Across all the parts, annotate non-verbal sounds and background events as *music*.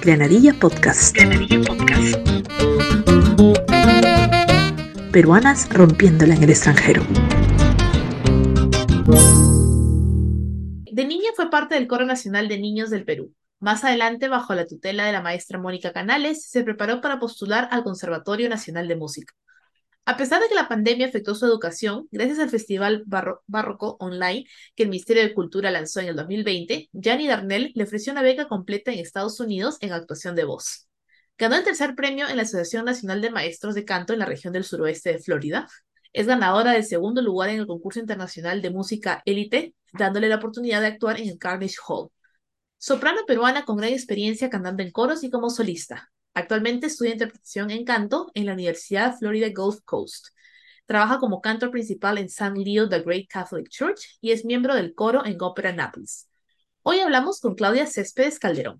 Granadilla Podcast. Granadilla Podcast. Peruanas rompiéndola en el extranjero. De niña fue parte del Coro Nacional de Niños del Perú. Más adelante, bajo la tutela de la maestra Mónica Canales, se preparó para postular al Conservatorio Nacional de Música. A pesar de que la pandemia afectó su educación, gracias al Festival Barroco Online que el Ministerio de Cultura lanzó en el 2020, Gianni Darnell le ofreció una beca completa en Estados Unidos en actuación de voz. Ganó el tercer premio en la Asociación Nacional de Maestros de Canto en la región del suroeste de Florida. Es ganadora del segundo lugar en el concurso internacional de música Élite, dándole la oportunidad de actuar en el Carnegie Hall. Soprano peruana con gran experiencia cantando en coros y como solista. Actualmente estudia interpretación en canto en la Universidad Florida Gulf Coast. Trabaja como cantor principal en San Leo The Great Catholic Church y es miembro del coro en Opera Naples. Hoy hablamos con Claudia Céspedes Calderón.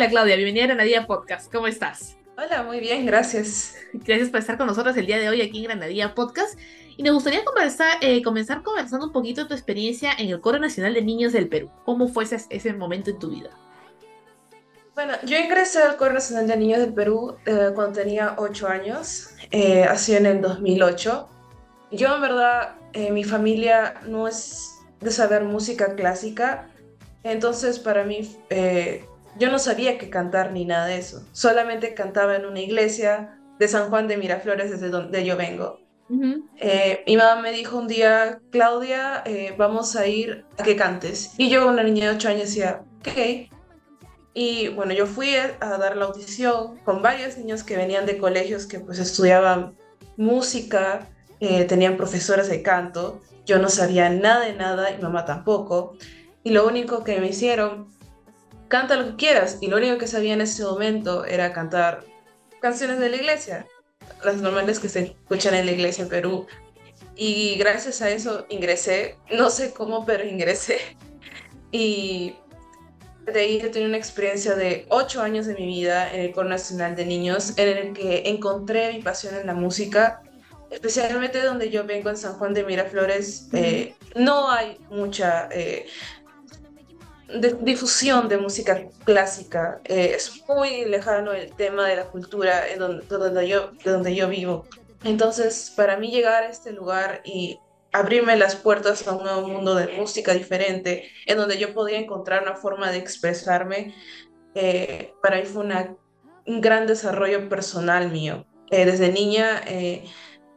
Hola Claudia, bienvenida a Granadilla Podcast. ¿Cómo estás? Hola, muy bien, gracias. Gracias por estar con nosotros el día de hoy aquí en Granadilla Podcast. Y nos gustaría conversar, eh, comenzar conversando un poquito de tu experiencia en el Coro Nacional de Niños del Perú. ¿Cómo fue ese, momento en tu vida? Bueno, yo ingresé al Coro Nacional de Niños del Perú eh, cuando tenía 8 años, eh, así en el 2008. Yo en verdad, eh, mi familia no es de saber música clásica, entonces para mí yo no sabía que cantar ni nada de eso. Solamente cantaba en una iglesia de San Juan de Miraflores, desde donde yo vengo. Eh, mi mamá me dijo un día, Claudia, eh, vamos a ir a que cantes. Y yo, una niña de 8 años, decía, ok. Y bueno, yo fui a, dar la audición con varios niños que venían de colegios que pues estudiaban música, eh, tenían profesores de canto. Yo no sabía nada de nada y mamá tampoco. Y lo único que me hicieron canta lo que quieras. Y lo único que sabía en ese momento era cantar canciones de la iglesia, las normales que se escuchan en la iglesia en Perú. Y gracias a eso ingresé, no sé cómo, pero ingresé. *laughs* Y de ahí he tenido una experiencia de ocho años de mi vida en el Coro Nacional de Niños, en el que encontré mi pasión en la música, especialmente donde yo vengo en San Juan de Miraflores. Eh, no hay mucha eh, de difusión de música clásica. Eh, es muy lejano el tema de la cultura en donde, donde yo, de donde yo vivo. Entonces, para mí llegar a este lugar y abrirme las puertas a un nuevo mundo de música diferente, en donde yo podía encontrar una forma de expresarme, eh, para mí fue una, un gran desarrollo personal mío. Eh, desde niña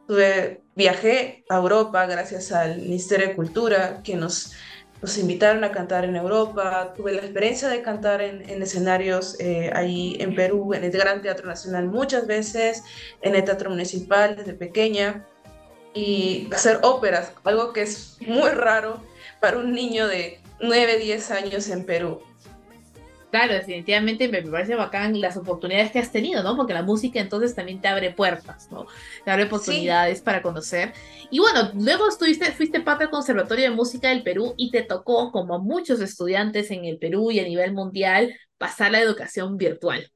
tuve, viajé a Europa gracias al Ministerio de Cultura, que nos nos invitaron a cantar en Europa, tuve la experiencia de cantar en, escenarios eh, ahí en Perú, en el Gran Teatro Nacional muchas veces, en el Teatro Municipal desde pequeña, y hacer óperas, algo que es muy raro para un niño de 9, 10 años en Perú. Claro, definitivamente me parece bacán las oportunidades que has tenido, ¿no? Porque la música entonces también te abre puertas, ¿no? Te abre oportunidades para conocer. Y bueno, luego estuviste, fuiste parte del Conservatorio de Música del Perú y te tocó, como a muchos estudiantes en el Perú y a nivel mundial, pasar la educación virtual.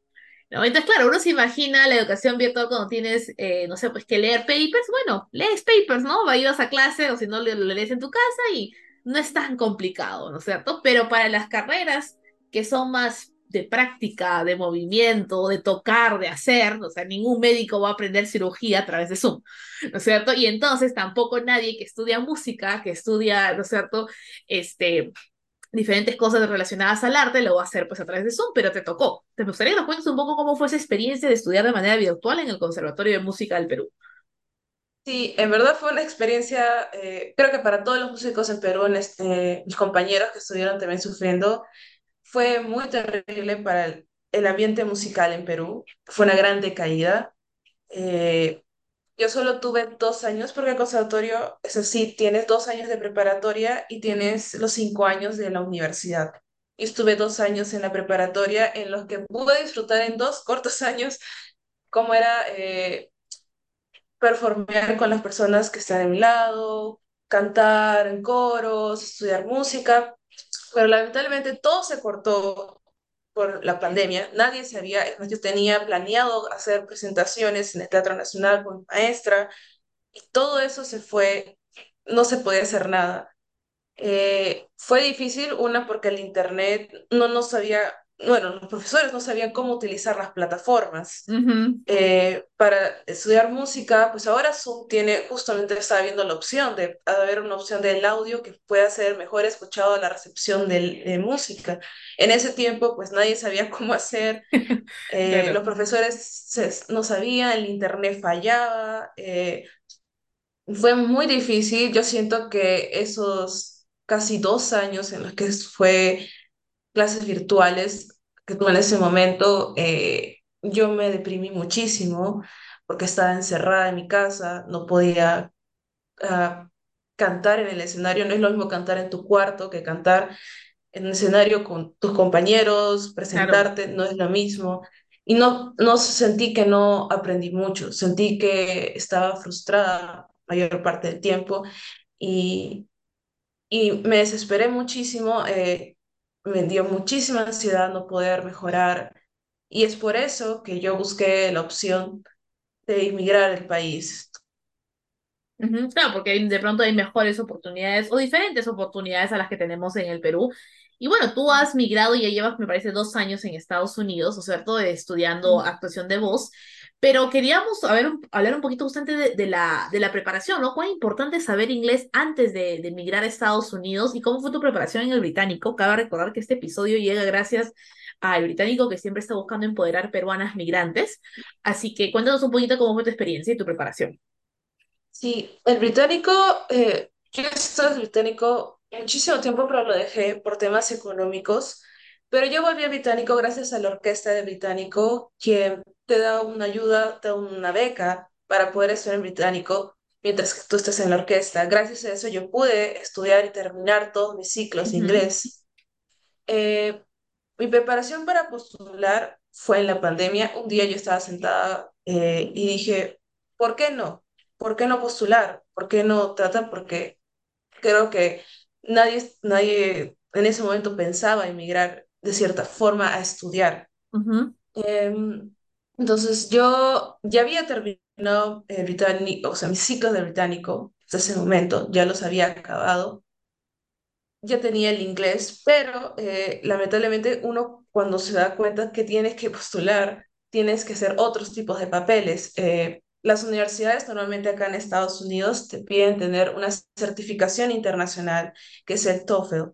¿no? Entonces, claro, uno se imagina la educación virtual cuando tienes, eh, no sé, pues que leer papers. Bueno, lees papers, ¿no? Vas a clase o si no, lo lees en tu casa y no es tan complicado, ¿no es cierto? Pero para las carreras que son más de práctica, de movimiento, de tocar, de hacer, o sea, ningún médico va a aprender cirugía a través de Zoom, ¿no es cierto? Y entonces tampoco nadie que estudia música, que estudia, ¿no es cierto?, este, diferentes cosas relacionadas al arte, lo va a hacer pues a través de Zoom, pero te tocó. ¿Te gustaría que nos cuentes un poco cómo fue esa experiencia de estudiar de manera virtual en el Conservatorio de Música del Perú? Sí, en verdad fue una experiencia, eh, creo que para todos los músicos en Perú, este, mis compañeros que estuvieron también sufriendo, fue muy terrible para el, ambiente musical en Perú. Fue una gran decaída. Eh, yo solo tuve dos años porque el conservatorio, es así, tienes dos años de preparatoria y tienes los cinco años de la universidad. Y estuve dos años en la preparatoria en los que pude disfrutar en dos cortos *laughs* años cómo era eh, performear con las personas que están a mi lado, cantar en coros, estudiar música, pero lamentablemente todo se cortó por la pandemia. Nadie sabía, yo tenía planeado hacer presentaciones en el Teatro Nacional con maestra y todo eso se fue, no se podía hacer nada. Eh, fue difícil, una, porque el Internet no, no sabía, bueno, los profesores no sabían cómo utilizar las plataformas. Eh, para estudiar música, pues ahora Zoom tiene, justamente estaba viendo la opción de haber una opción del audio que pueda ser mejor escuchado a la recepción de, música. En ese tiempo, pues nadie sabía *laughs* cómo hacer, *laughs* eh, los profesores no sabían, el Internet fallaba. fue muy difícil, yo siento que esos casi dos años en los que fue clases virtuales, que en ese momento eh, yo me deprimí muchísimo porque estaba encerrada en mi casa, no podía ah, cantar en el escenario, no es lo mismo cantar en tu cuarto que cantar en un escenario con tus compañeros, presentarte, no es lo mismo. Y no, no sentí que no aprendí mucho, sentí que estaba frustrada mayor parte del tiempo y, y me desesperé muchísimo, eh, me dio muchísima ansiedad no poder mejorar y es por eso que yo busqué la opción de emigrar al país. Claro, porque de pronto hay mejores oportunidades o diferentes oportunidades a las que tenemos en el Perú. Y bueno, tú has migrado y ya llevas, me parece, dos años en Estados Unidos, ¿no es cierto?, estudiando actuación de voz. Pero queríamos hablar un poquito justamente de, la, de la preparación, ¿no? Cuán importante es saber inglés antes de, de emigrar a Estados Unidos y cómo fue tu preparación en el británico. Cabe recordar que este episodio llega gracias al británico que siempre está buscando empoderar peruanas migrantes. Así que cuéntanos un poquito cómo fue tu experiencia y tu preparación. Sí, el británico, eh, yo estuve británico muchísimo tiempo, pero lo dejé por temas económicos. Pero yo volví a británico gracias a la orquesta de británico, quien te da una ayuda, te da una beca para poder estudiar en británico mientras que tú estés en la orquesta. Gracias a eso yo pude estudiar y terminar todos mis ciclos de inglés. Eh, mi preparación para postular fue en la pandemia. Un día yo estaba sentada eh, y dije, ¿por qué no? ¿Por qué no postular? ¿Por qué no tratar? Porque creo que nadie, nadie en ese momento pensaba emigrar de cierta forma a estudiar. Em, entonces yo ya había terminado el británico, o sea, mis ciclos de británico hasta ese momento, ya los había acabado, ya tenía el inglés, pero eh, lamentablemente uno cuando se da cuenta que tienes que postular, tienes que hacer otros tipos de papeles. Eh, las universidades normalmente acá en Estados Unidos te piden tener una certificación internacional, que es el TOEFL.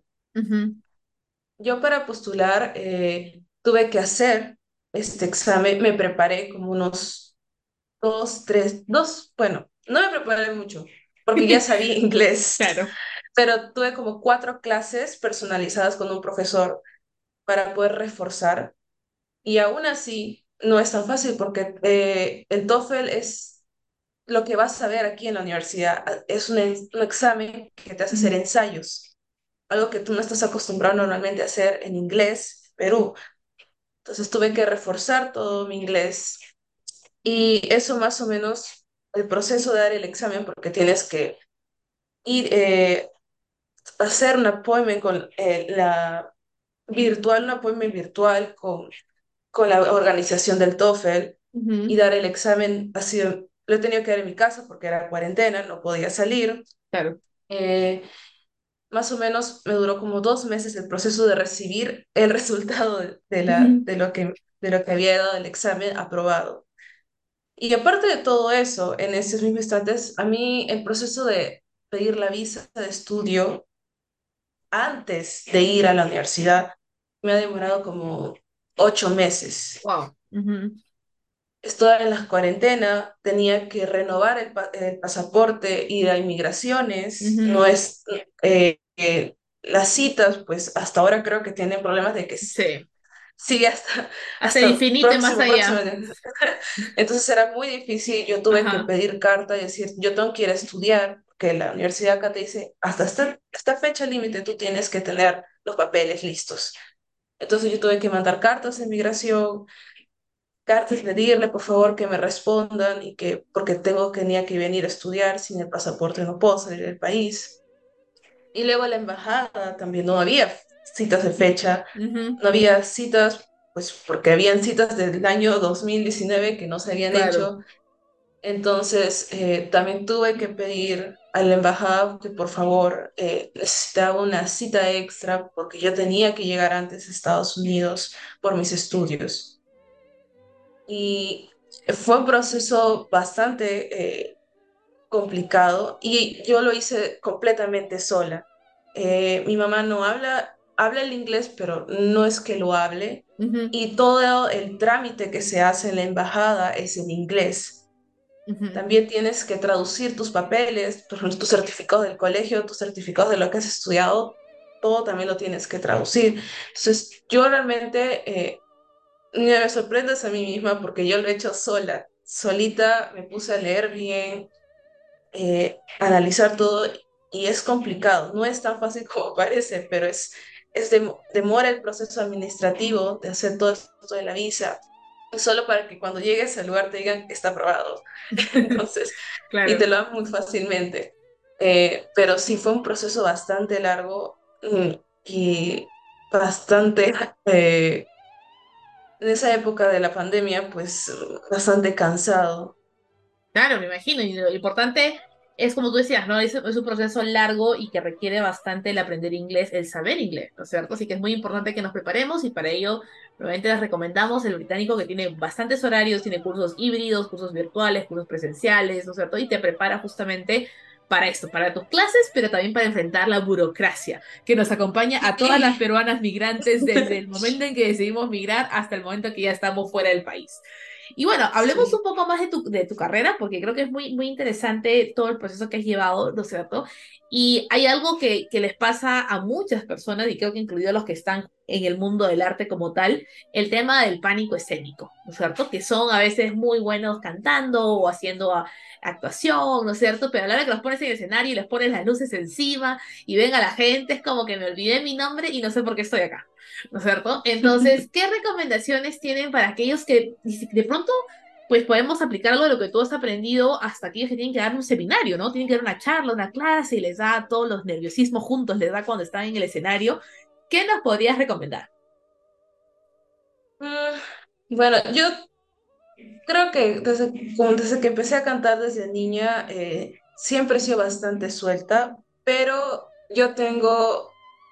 Yo para postular eh, tuve que hacer este examen, me preparé como unos dos, tres, dos, bueno, no me preparé mucho, porque ya *laughs* sabía inglés. Claro. Pero tuve como cuatro clases personalizadas con un profesor para poder reforzar. Y aún así, no es tan fácil porque eh, el TOEFL es lo que vas a ver aquí en la universidad. Es un, un examen que te hace hacer ensayos, algo que tú no estás acostumbrado normalmente a hacer en inglés, Perú. Entonces tuve que reforzar todo mi inglés y eso más o menos, el proceso de dar el examen, porque tienes que ir eh, hacer un appointment con eh, la virtual, un appointment virtual con, con la organización del TOEFL y dar el examen. Así, lo he tenido que dar en mi casa porque era cuarentena, no podía salir. Claro. Eh, más o menos me duró como dos meses el proceso de recibir el *laughs* resultado de, la, de, lo, que, de lo que había dado el examen aprobado. Y aparte de todo eso, en esos mismos instantes, a mí el proceso de pedir la visa de estudio antes de ir a la universidad me ha demorado como ocho meses. Wow. Estaba en la cuarentena, tenía que renovar el, pasaporte, ir a inmigraciones, no es, eh, las citas, pues hasta ahora creo que tienen problemas de que sí. sigue hasta, hasta, infinito más allá. *laughs* Entonces era muy difícil, yo tuve que pedir carta y decir, yo tengo que ir a estudiar, que la universidad acá te dice, hasta esta, esta fecha límite tú tienes que tener los papeles listos. Entonces yo tuve que mandar cartas de inmigración, cartas, pedirle por favor que me respondan y que, porque tengo, tenía que venir a estudiar, sin el pasaporte no puedo salir del país. Y luego a la embajada también no había citas de fecha, no había citas, pues porque habían citas del año 2019 que no se habían hecho. Entonces eh, también tuve que pedir a la embajada que por favor eh, necesitaba una cita extra porque yo tenía que llegar antes a Estados Unidos por mis estudios. Y fue un proceso bastante eh, complicado y yo lo hice completamente sola. Eh, mi mamá no habla, habla el inglés, pero no es que lo hable. Y todo el trámite que se hace en la embajada es en inglés. También tienes que traducir tus papeles, tus, *laughs* tus certificados del colegio, tus certificados de lo que has estudiado, todo también lo tienes que traducir. Entonces, yo realmente eh, me sorprendes a mí misma porque yo lo he hecho sola, solita, me puse a leer bien, eh, analizar todo y es complicado, no es tan fácil *laughs* como parece, pero es, es demora el proceso administrativo de hacer todo esto de la visa, solo para que cuando llegues al lugar te digan que está aprobado. *laughs* Entonces, y te lo dan muy fácilmente. Eh, pero sí fue un proceso bastante largo mm, y bastante eh, en esa época de la pandemia, pues bastante cansado. Claro, me imagino. Y lo importante es como tú decías, ¿no? Es, es, un proceso largo y que requiere bastante el aprender inglés, el saber inglés, ¿no es cierto? Así que es muy importante que nos preparemos y para ello, probablemente les recomendamos el británico que tiene bastantes horarios, tiene cursos híbridos, cursos virtuales, cursos presenciales, ¿no es cierto? Y te prepara justamente para esto, para tus clases, pero también para enfrentar la burocracia que nos acompaña a todas las *laughs* peruanas migrantes desde el *laughs* momento en que decidimos migrar hasta el momento que ya estamos fuera del país. Y bueno, hablemos un poco más de tu, de tu carrera, porque creo que es muy, muy interesante todo el proceso que has llevado, ¿no es cierto? Y hay algo que, que les pasa a muchas personas, y creo que incluido a los que están en el mundo del arte como tal, el tema del pánico escénico, ¿no es cierto? Que son a veces muy buenos cantando o haciendo actuación, ¿no es cierto? Pero a la hora que los pones en el escenario y les pones las luces encima y ven a la gente, es como que me olvidé mi nombre y no sé por qué estoy acá. ¿no es cierto? Entonces, *laughs* ¿qué recomendaciones tienen para aquellos que de pronto pues podemos aplicar algo de lo que tú has aprendido hasta aquellos que tienen que dar un seminario, ¿no? Tienen que dar una charla, una clase y les da todos los nerviosismos juntos, les da cuando están en el escenario. ¿Qué nos podrías recomendar? Mm, bueno, yo creo que desde, desde que empecé a cantar desde niña, eh, siempre he sido bastante suelta, pero yo tengo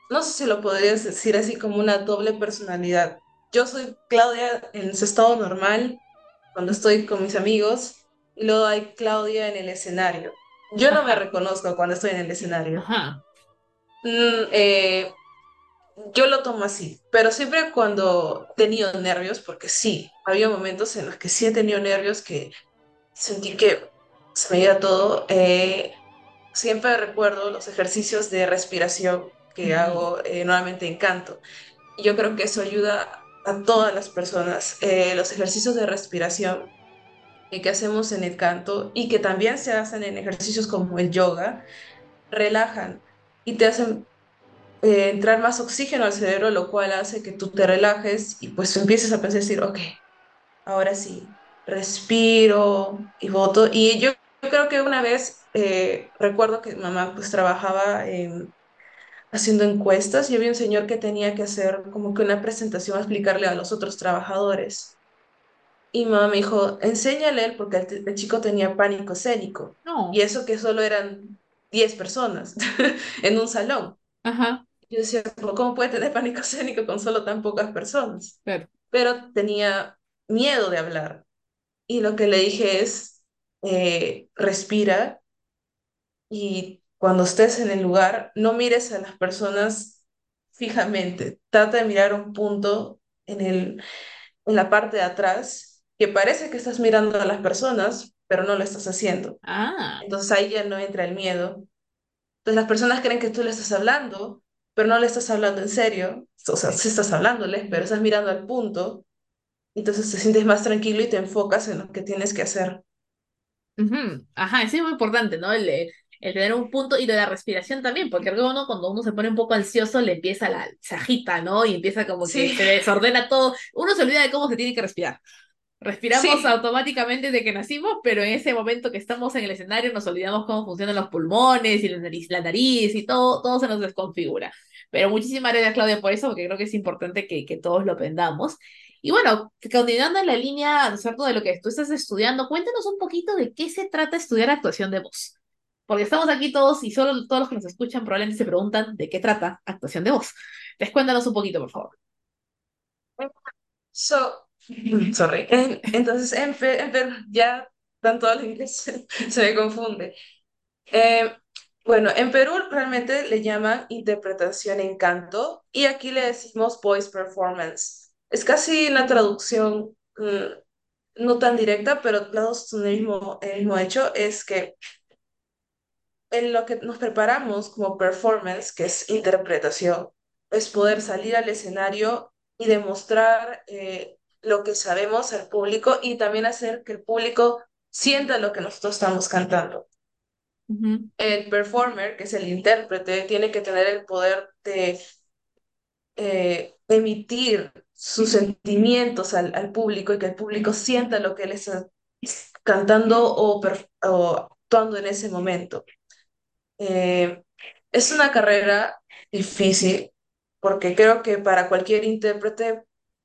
no sé si lo podrías decir así como una doble personalidad. Yo soy Claudia en su estado normal, cuando estoy con mis amigos, y luego hay Claudia en el escenario. Yo no me reconozco cuando estoy en el escenario. Mm, eh, yo lo tomo así, pero siempre cuando he tenido nervios, porque sí, había momentos en los que sí he tenido nervios que sentí que se me iba todo, eh, siempre recuerdo los ejercicios de respiración que hago eh, nuevamente en canto. Yo creo que eso ayuda a todas las personas. Eh, los ejercicios de respiración que hacemos en el canto y que también se hacen en ejercicios como el yoga, relajan y te hacen eh, entrar más oxígeno al cerebro, lo cual hace que tú te relajes y pues empieces a pensar, decir, ok, ahora sí, respiro y voto. Y yo, yo creo que una vez, recuerdo que mamá pues trabajaba en haciendo encuestas y había un señor que tenía que hacer como que una presentación a explicarle a los otros trabajadores. Y mamá me dijo, enséñale él porque el, chico tenía pánico escénico. Y eso que solo eran 10 personas *laughs* en un salón. Ajá. Yo decía, ¿cómo puede tener pánico escénico con solo tan pocas personas? Pero tenía miedo de hablar. Y lo que le dije es, eh, respira y cuando estés en el lugar, no mires a las personas fijamente. Trata de mirar un punto en, el, en la parte de atrás que parece que estás mirando a las personas, pero no lo estás haciendo. Ah. Entonces ahí ya no entra el miedo. Entonces las personas creen que tú le estás hablando, pero no le estás hablando en serio. O sea, sí estás hablándoles, pero estás mirando al punto. Entonces te sientes más tranquilo y te enfocas en lo que tienes que hacer. Ajá, eso es muy importante, ¿no? El, el tener un punto y de la respiración también, porque uno cuando uno se pone un poco ansioso le empieza la se agita, ¿no? Y empieza como que se desordena todo, uno se olvida de cómo se tiene que respirar. Respiramos automáticamente de que nacimos, pero en ese momento que estamos en el escenario nos olvidamos cómo funcionan los pulmones y la nariz, la nariz y todo, todo se nos desconfigura. Pero muchísimas gracias, Claudia, por eso, porque creo que es importante que, que todos lo aprendamos. Y bueno, continuando en la línea, ¿no cierto?, de lo que tú estás estudiando, cuéntanos un poquito de qué se trata estudiar actuación de voz. Porque estamos aquí todos y solo todos los que nos escuchan probablemente se preguntan de qué trata actuación de voz. Entonces, cuéntanos un poquito, por favor. So, *laughs* sorry. Entonces, en, en ya tanto el inglés *laughs* se me confunde. Eh, bueno, en Perú realmente le llaman interpretación en canto y aquí le decimos voice performance. Es casi una traducción mm, no tan directa, pero los el mismo, el mismo hecho es que en lo que nos preparamos como performance, que es interpretación, es poder salir al escenario y demostrar eh, lo que sabemos al público y también hacer que el público sienta lo que nosotros estamos cantando. El performer, que es el intérprete, tiene que tener el poder de eh, emitir sus sentimientos al, al, público y que el público sienta lo que él está cantando o, o actuando en ese momento. Eh, es una carrera difícil porque creo que para cualquier intérprete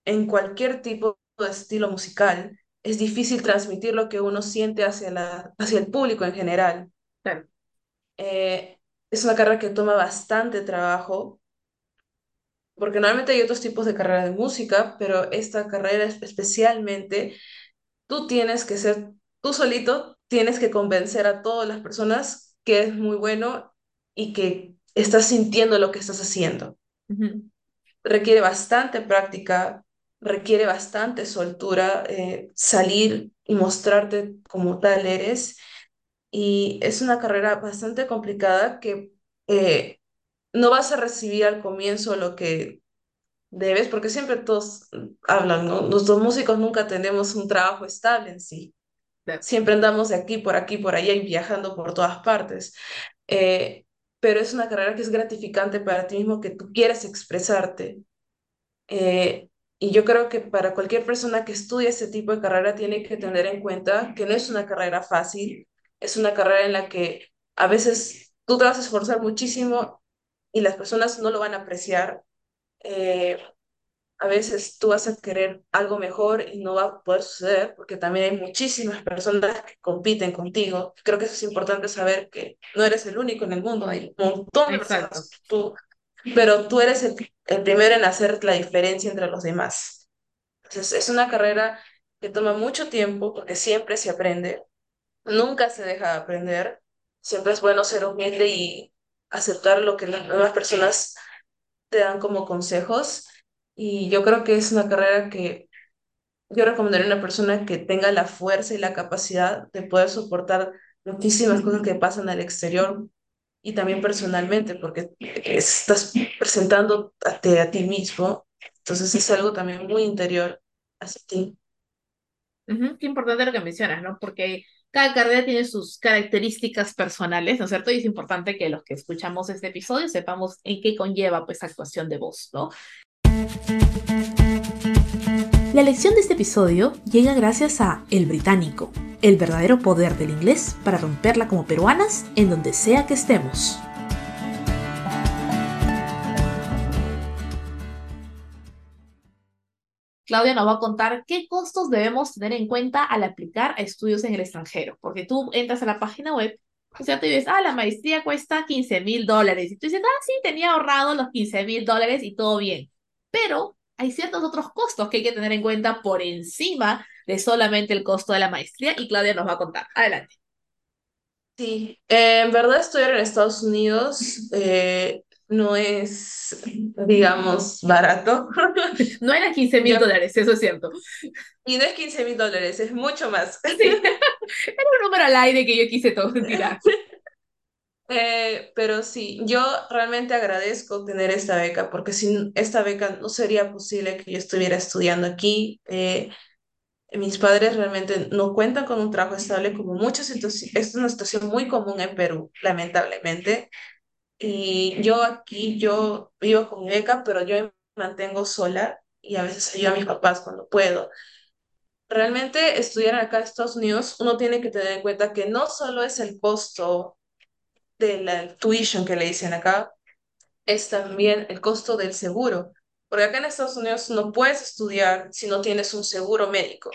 en cualquier tipo de estilo musical es difícil transmitir lo que uno siente hacia, la, hacia el público en general. Eh, es una carrera que toma bastante trabajo, porque normalmente hay otros tipos de carrera de música, pero esta carrera especialmente, tú tienes que ser, tú solito tienes que convencer a todas las personas que es muy bueno y que estás sintiendo lo que estás haciendo. Requiere bastante práctica, requiere bastante soltura, eh, salir y mostrarte como tal eres. Y es una carrera bastante complicada que eh, no vas a recibir al comienzo lo que debes, porque siempre todos hablan, ¿no? Los dos músicos nunca tenemos un trabajo estable en sí. Siempre andamos de aquí, por aquí, por allá y viajando por todas partes. Eh, pero es una carrera que es gratificante para ti mismo, que tú quieres expresarte. Eh, y yo creo que para cualquier persona que estudie ese tipo de carrera tiene que tener en cuenta que no es una carrera fácil, es una carrera en la que a veces tú te vas a esforzar muchísimo y las personas no lo van a apreciar. Eh, a veces tú vas a querer algo mejor y no va a poder suceder porque también hay muchísimas personas que compiten contigo. Creo que eso es importante saber que no eres el único en el mundo, hay un montón de personas, tú, pero tú eres el, el, primero en hacer la diferencia entre los demás. Entonces, es una carrera que toma mucho tiempo porque siempre se aprende, nunca se deja de aprender, siempre es bueno ser humilde y aceptar lo que las nuevas personas te dan como consejos y yo creo que es una carrera que yo recomendaría a una persona que tenga la fuerza y la capacidad de poder soportar muchísimas cosas que pasan al exterior y también personalmente, porque estás presentando a ti mismo. Entonces es algo también muy interior hacia ti. qué importante lo que mencionas, ¿no? Porque cada carrera tiene sus características personales, ¿no es cierto? Y es importante que los que escuchamos este episodio sepamos en qué conlleva pues actuación de voz, ¿no? La lección de este episodio llega gracias a El Británico, el verdadero poder del inglés para romperla como peruanas en donde sea que estemos. Claudia nos va a contar qué costos debemos tener en cuenta al aplicar a estudios en el extranjero, porque tú entras a la página web o sea, tú dices, ah, la maestría cuesta 15 mil dólares. Y tú dices, ah, sí, tenía ahorrado los 15 mil dólares y todo bien pero hay ciertos otros costos que hay que tener en cuenta por encima de solamente el costo de la maestría y Claudia nos va a contar. Adelante. Sí, en verdad estudiar en Estados Unidos eh, no es, digamos, barato. *laughs* No era 15 mil dólares, eso es cierto. Y no es 15 mil dólares, es mucho más. Sí. *laughs* Era un número al aire que yo quise todo tirar. *laughs* Eh, pero sí, yo realmente agradezco tener esta beca porque sin esta beca no sería posible que yo estuviera estudiando aquí. Eh, mis padres realmente no cuentan con un trabajo estable como muchos, entonces es una situación muy común en Perú, lamentablemente. Y yo aquí, yo vivo con beca, pero yo me mantengo sola y a veces ayudo a mis papás cuando puedo. realmente estudiar acá en Estados Unidos, uno tiene que tener en cuenta que no solo es el costo de tuition que le dicen acá, es también el costo del seguro. Porque acá en Estados Unidos no puedes estudiar si no tienes un seguro médico.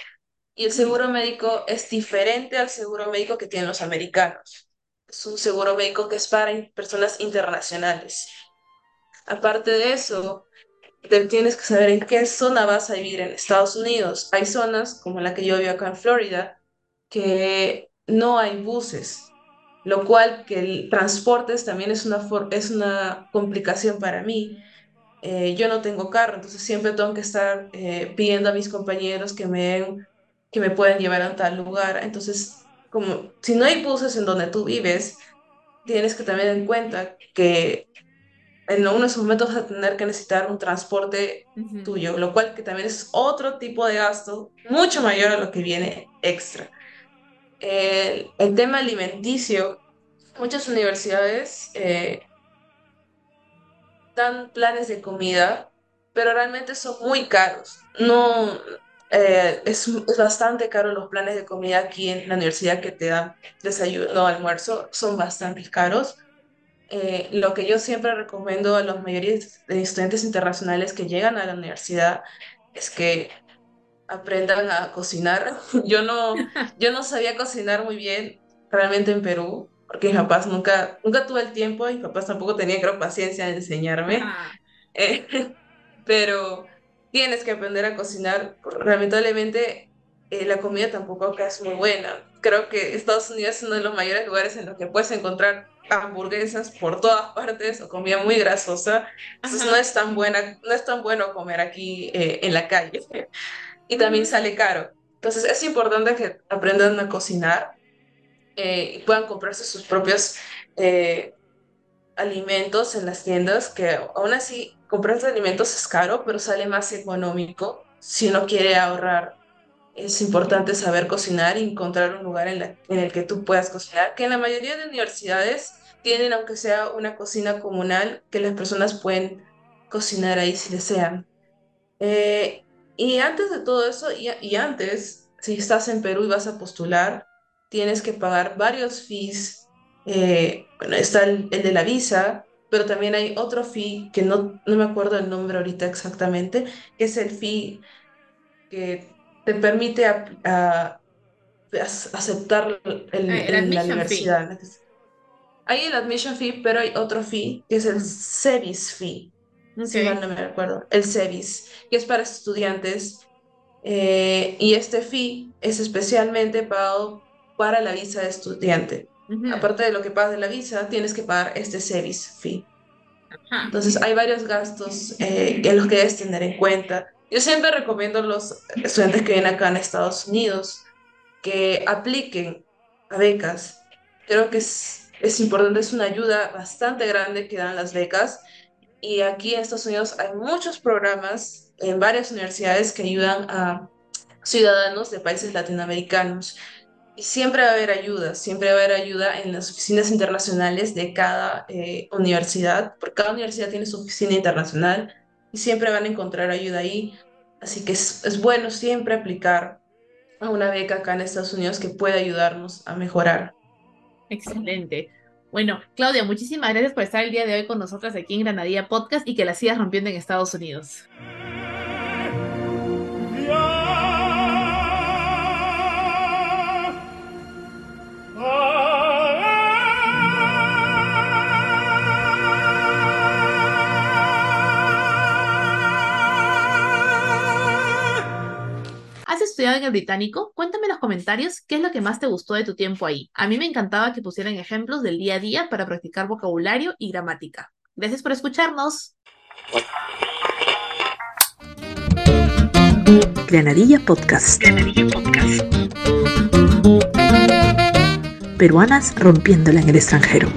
Y el seguro médico es diferente al seguro médico que tienen los americanos. Es un seguro médico que es para personas internacionales. Aparte de eso, tienes que saber en qué zona vas a vivir en Estados Unidos. Hay zonas, como la que yo vivo acá en Florida, que no hay buses, lo cual que el transporte también es una, es una complicación para mí. Eh, yo no tengo carro, entonces siempre tengo que estar eh, pidiendo a mis compañeros que me, que me puedan llevar a tal lugar. Entonces, como si no hay buses en donde tú vives, tienes que tener en cuenta que en unos momentos vas a tener que necesitar un transporte tuyo, lo cual que también es otro tipo de gasto mucho mayor a lo que viene extra. El, el tema alimenticio, muchas universidades eh, dan planes de comida, pero realmente son muy caros. No, eh, es, es, bastante caro los planes de comida aquí en la universidad que te dan desayuno almuerzo, son bastante caros. Eh, lo que yo siempre recomiendo a los mayores estudiantes internacionales que llegan a la universidad es que aprendan a cocinar. *laughs* Yo no, yo no sabía cocinar muy bien realmente en Perú, porque mis papás nunca, nunca tuve el tiempo y mis papás tampoco tenían gran paciencia de enseñarme. Eh, *laughs* pero tienes que aprender a cocinar. Lamentablemente, eh, la comida tampoco acá es muy buena. Creo que Estados Unidos es uno de los mayores lugares en los que puedes encontrar hamburguesas por todas partes o comida muy grasosa. Entonces no es tan buena, no es tan bueno comer aquí eh, en la calle. Y también sale caro. Entonces es importante que aprendan a cocinar eh, y puedan comprarse sus propios eh, alimentos en las tiendas, que aún así comprarse alimentos es caro, pero sale más económico si uno quiere ahorrar. Es importante saber cocinar y encontrar un lugar en, en el que tú puedas cocinar, que en la mayoría de universidades tienen, aunque sea una cocina comunal, que las personas pueden cocinar ahí si desean. Eh, y antes de todo eso, y, y, antes, si estás en Perú y vas a postular, tienes que pagar varios fees. Eh, bueno, está el, el, de la visa, pero también hay otro fee que no, no me acuerdo el nombre ahorita exactamente, que es el fee que te permite a, a, a aceptar el, el, el la universidad. Fee. Hay el admission fee, pero hay otro fee, que es el SEVIS fee. Okay. Si mal no me recuerdo. El SEVIS, que es para estudiantes. Eh, y este fee es especialmente pagado para la visa de estudiante. Uh -huh. Aparte de lo que pagas de la visa, tienes que pagar este SEVIS fee. Entonces hay varios gastos eh, en los que debes tener en cuenta. Yo siempre recomiendo a los estudiantes que vienen acá en Estados Unidos que apliquen a becas. Creo que es es importante, es una ayuda bastante grande que dan las becas. Y aquí en Estados Unidos hay muchos programas en varias universidades que ayudan a ciudadanos de países latinoamericanos. Y siempre va a haber ayuda, siempre va a haber ayuda en las oficinas internacionales de cada eh, universidad, porque cada universidad tiene su oficina internacional y siempre van a encontrar ayuda ahí. Así que es, es bueno siempre aplicar a una beca acá en Estados Unidos que pueda ayudarnos a mejorar. Excelente. Bueno, Claudia, muchísimas gracias por estar el día de hoy con nosotras aquí en Granadilla Podcast y que la sigas rompiendo en Estados Unidos. Estudiado en el británico? Cuéntame en los comentarios qué es lo que más te gustó de tu tiempo ahí. A mí me encantaba que pusieran ejemplos del día a día para practicar vocabulario y gramática. Gracias por escucharnos. Granadilla Podcast. Granadilla Podcast. Peruanas rompiéndola en el extranjero.